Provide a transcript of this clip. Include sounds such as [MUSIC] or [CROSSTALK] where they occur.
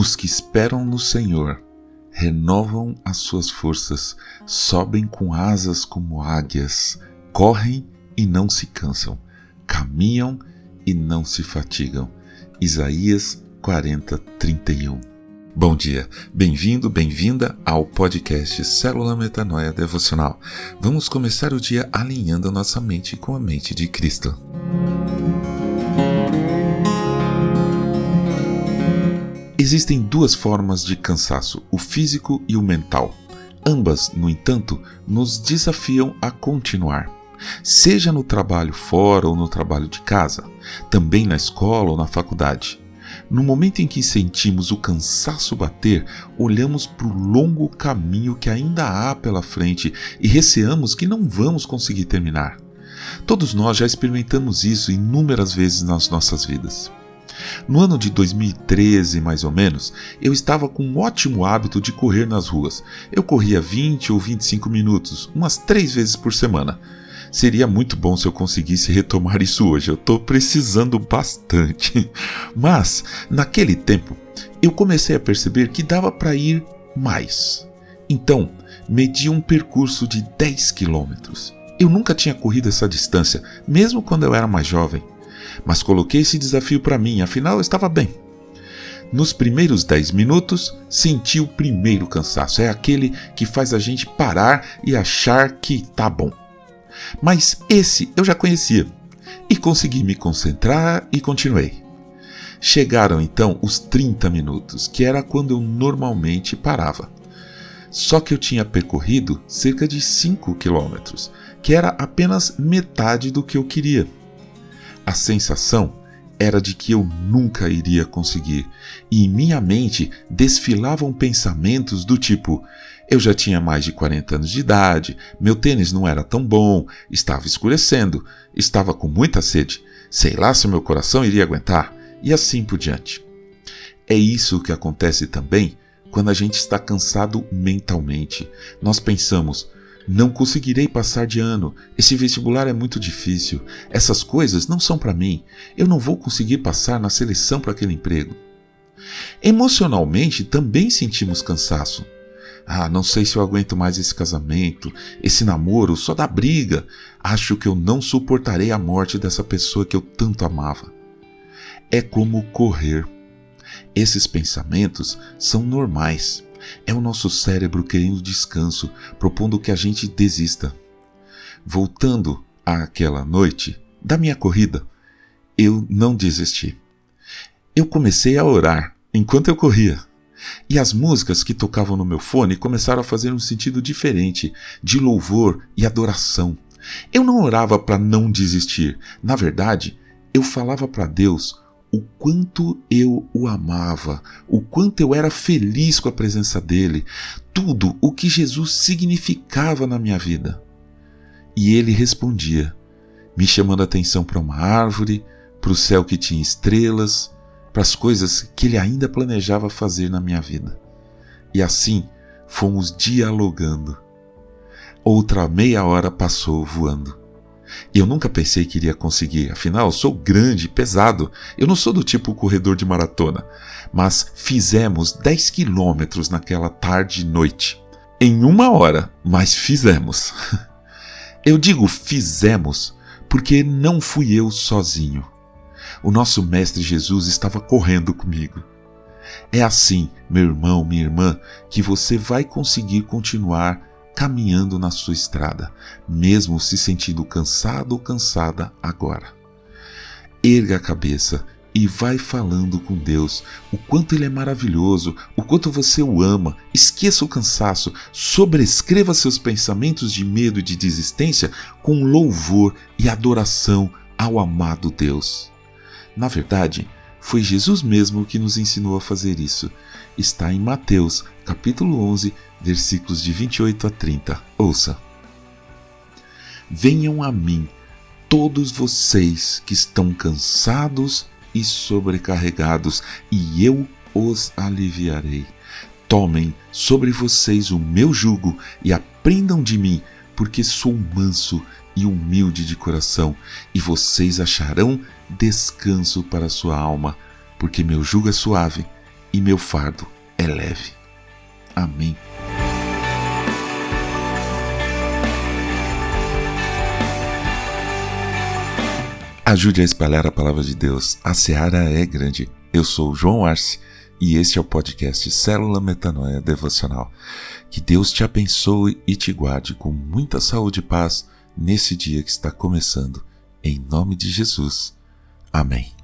Os que esperam no Senhor renovam as suas forças, sobem com asas como águias, correm e não se cansam, caminham e não se fatigam. Isaías 40, 31. Bom dia, bem-vindo, bem-vinda ao podcast Célula Metanoia Devocional. Vamos começar o dia alinhando nossa mente com a mente de Cristo. Existem duas formas de cansaço, o físico e o mental. Ambas, no entanto, nos desafiam a continuar. Seja no trabalho fora ou no trabalho de casa, também na escola ou na faculdade. No momento em que sentimos o cansaço bater, olhamos para o longo caminho que ainda há pela frente e receamos que não vamos conseguir terminar. Todos nós já experimentamos isso inúmeras vezes nas nossas vidas. No ano de 2013, mais ou menos, eu estava com um ótimo hábito de correr nas ruas. Eu corria 20 ou 25 minutos, umas três vezes por semana. Seria muito bom se eu conseguisse retomar [LAUGHS] isso hoje, eu estou precisando bastante. [LAUGHS] Mas, naquele tempo, eu comecei a perceber que dava para ir mais. Então, medi um percurso de 10 quilômetros. Eu nunca tinha corrido essa distância, mesmo quando eu era mais jovem mas coloquei esse desafio para mim, afinal eu estava bem. Nos primeiros 10 minutos, senti o primeiro cansaço. É aquele que faz a gente parar e achar que tá bom. Mas esse eu já conhecia e consegui me concentrar e continuei. Chegaram então os 30 minutos, que era quando eu normalmente parava. Só que eu tinha percorrido cerca de 5 quilômetros, que era apenas metade do que eu queria. A sensação era de que eu nunca iria conseguir, e em minha mente desfilavam pensamentos do tipo: eu já tinha mais de 40 anos de idade, meu tênis não era tão bom, estava escurecendo, estava com muita sede, sei lá se meu coração iria aguentar, e assim por diante. É isso que acontece também quando a gente está cansado mentalmente. Nós pensamos: não conseguirei passar de ano. Esse vestibular é muito difícil. Essas coisas não são para mim. Eu não vou conseguir passar na seleção para aquele emprego. Emocionalmente também sentimos cansaço. Ah, não sei se eu aguento mais esse casamento, esse namoro, só dá briga. Acho que eu não suportarei a morte dessa pessoa que eu tanto amava. É como correr. Esses pensamentos são normais. É o nosso cérebro querendo descanso, propondo que a gente desista. Voltando àquela noite da minha corrida, eu não desisti. Eu comecei a orar enquanto eu corria. E as músicas que tocavam no meu fone começaram a fazer um sentido diferente, de louvor e adoração. Eu não orava para não desistir. Na verdade, eu falava para Deus o quanto eu o amava, o quanto eu era feliz com a presença dele, tudo o que Jesus significava na minha vida. E ele respondia, me chamando a atenção para uma árvore, para o céu que tinha estrelas, para as coisas que ele ainda planejava fazer na minha vida. E assim fomos dialogando. Outra meia hora passou voando. E eu nunca pensei que iria conseguir, afinal, sou grande, pesado. Eu não sou do tipo corredor de maratona. Mas fizemos 10 quilômetros naquela tarde e noite. Em uma hora, mas fizemos. [LAUGHS] Eu digo fizemos porque não fui eu sozinho. O nosso Mestre Jesus estava correndo comigo. É assim, meu irmão, minha irmã, que você vai conseguir continuar caminhando na sua estrada, mesmo se sentindo cansado ou cansada agora. Erga a cabeça e vai falando com Deus o quanto Ele é maravilhoso, o quanto você o ama. Esqueça o cansaço, sobrescreva seus pensamentos de medo e de desistência com louvor e adoração ao amado Deus. Na verdade, foi Jesus mesmo que nos ensinou a fazer isso. Está em Mateus, capítulo 11, versículos de 28 a 30. Ouça: Venham a mim, todos vocês que estão cansados e sobrecarregados, e eu os aliviarei. Tomem sobre vocês o meu jugo e aprendam de mim, porque sou manso e humilde de coração, e vocês acharão descanso para sua alma, porque meu jugo é suave e meu fardo é leve. Amém. Ajude a espalhar a palavra de Deus. A seara é grande. Eu sou João Arce e este é o podcast Célula Metanoia Devocional. Que Deus te abençoe e te guarde com muita saúde e paz nesse dia que está começando. Em nome de Jesus. Amém.